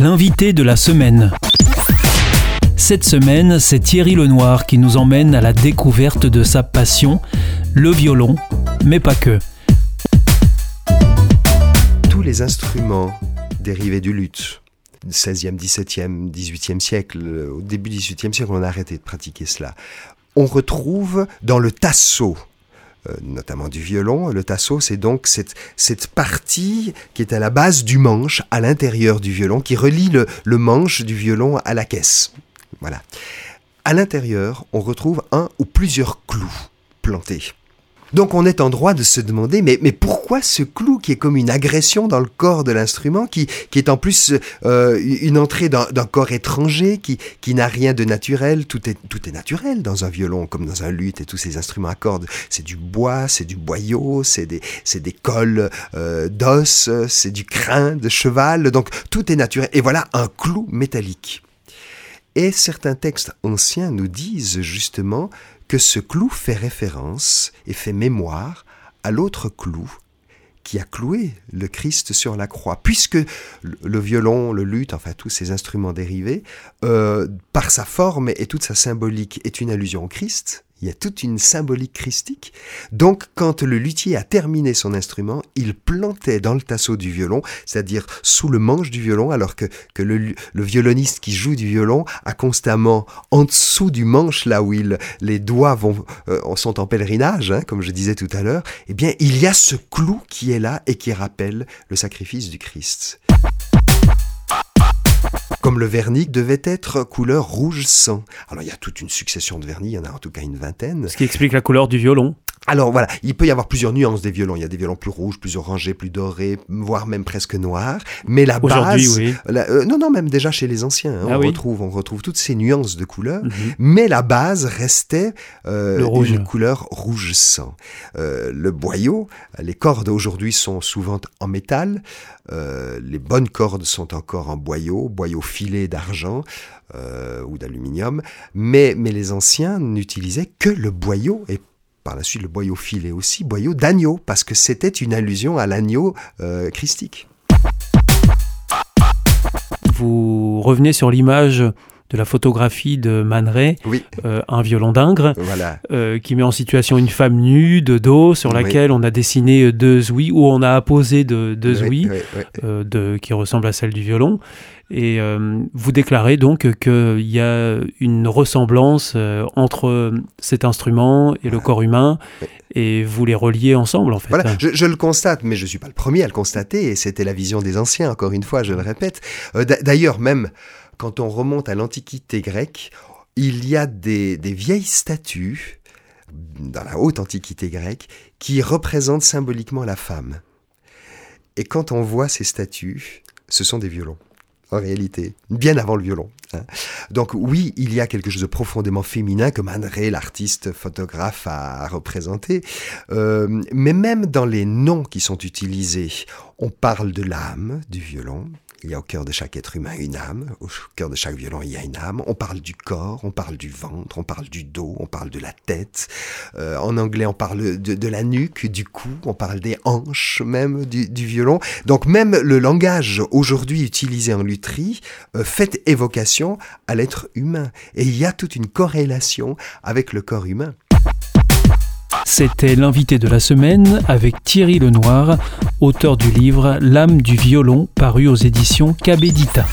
L'invité de la semaine. Cette semaine, c'est Thierry Lenoir qui nous emmène à la découverte de sa passion, le violon, mais pas que. Tous les instruments dérivés du luth, 16e, 17e, 18e siècle, au début du 18e siècle, on a arrêté de pratiquer cela. On retrouve dans le euh, notamment du violon. Le tasseau, c'est donc cette, cette partie qui est à la base du manche, à l'intérieur du violon, qui relie le, le manche du violon à la caisse. Voilà. À l'intérieur, on retrouve un ou plusieurs clous plantés. Donc on est en droit de se demander, mais, mais pourquoi ce clou qui est comme une agression dans le corps de l'instrument, qui, qui est en plus euh, une entrée d'un corps étranger, qui, qui n'a rien de naturel, tout est, tout est naturel dans un violon comme dans un luth et tous ces instruments à cordes. C'est du bois, c'est du boyau, c'est des, des cols euh, d'os, c'est du crin de cheval, donc tout est naturel. Et voilà un clou métallique. Et certains textes anciens nous disent justement que ce clou fait référence et fait mémoire à l'autre clou qui a cloué le Christ sur la croix, puisque le violon, le luth, enfin tous ces instruments dérivés, euh, par sa forme et toute sa symbolique, est une allusion au Christ, il y a toute une symbolique christique. Donc, quand le luthier a terminé son instrument, il plantait dans le tasseau du violon, c'est-à-dire sous le manche du violon, alors que, le, violoniste qui joue du violon a constamment en dessous du manche, là où il, les doigts vont, euh, sont en pèlerinage, hein, comme je disais tout à l'heure, eh bien, il y a ce clou qui est là et qui rappelle le sacrifice du Christ comme le vernis devait être couleur rouge sang. Alors il y a toute une succession de vernis, il y en a en tout cas une vingtaine. Ce qui explique la couleur du violon. Alors voilà, il peut y avoir plusieurs nuances des violons. Il y a des violons plus rouges, plus orangés, plus dorés, voire même presque noirs. Mais la base, oui. Euh, non, non, même déjà chez les anciens, hein, ah on retrouve, on retrouve toutes ces nuances de couleurs. Mhm. Mais la base restait euh, une couleur rouge sang. Euh, le boyau, les cordes aujourd'hui sont souvent en métal. les bonnes cordes sont encore en boyau, boyau filé d'argent ou d'aluminium. Mais, mais les anciens n'utilisaient que le boyau et par la suite le boyau filé aussi, boyau d'agneau, parce que c'était une allusion à l'agneau euh, christique. Vous revenez sur l'image de la photographie de Man oui. Euh, un violon d'Ingres, euh, qui met en situation une femme nue de dos sur laquelle on a dessiné deux ouïes, ou on a apposé deux, deux ouïes de, qui ressemblent à celle du violon. Et euh, vous déclarez donc qu'il y a une ressemblance euh, entre cet instrument et le corps humain, et vous les reliez ensemble en fait. Voilà, je, le constate, mais je ne suis pas le premier à le constater, et c'était la vision des anciens, encore une fois, je le répète. Euh, d'ailleurs, même quand on remonte à l'Antiquité grecque, il y a des, vieilles statues dans la haute Antiquité grecque qui représentent symboliquement la femme. Et quand on voit ces statues, ce sont des violons en réalité, bien avant le violon. Hein. Donc oui, il y a quelque chose de profondément féminin que Man l'artiste photographe, a représenté. Euh, mais même dans les noms qui sont utilisés, on parle de l'âme du violon, il y a au cœur de chaque être humain une âme, au cœur de chaque violon il y a une âme. On parle du corps, on parle du ventre, on parle du dos, on parle de la tête. Euh, en anglais on parle de, la nuque, du cou, on parle des hanches même du, violon. Donc même le langage aujourd'hui utilisé en lutherie euh, fait évocation à l'être humain. Et il y a toute une corrélation avec le corps humain. C'était l'invité de la semaine avec Thierry Lenoir, auteur du livre L'âme du violon paru aux éditions Cabedita.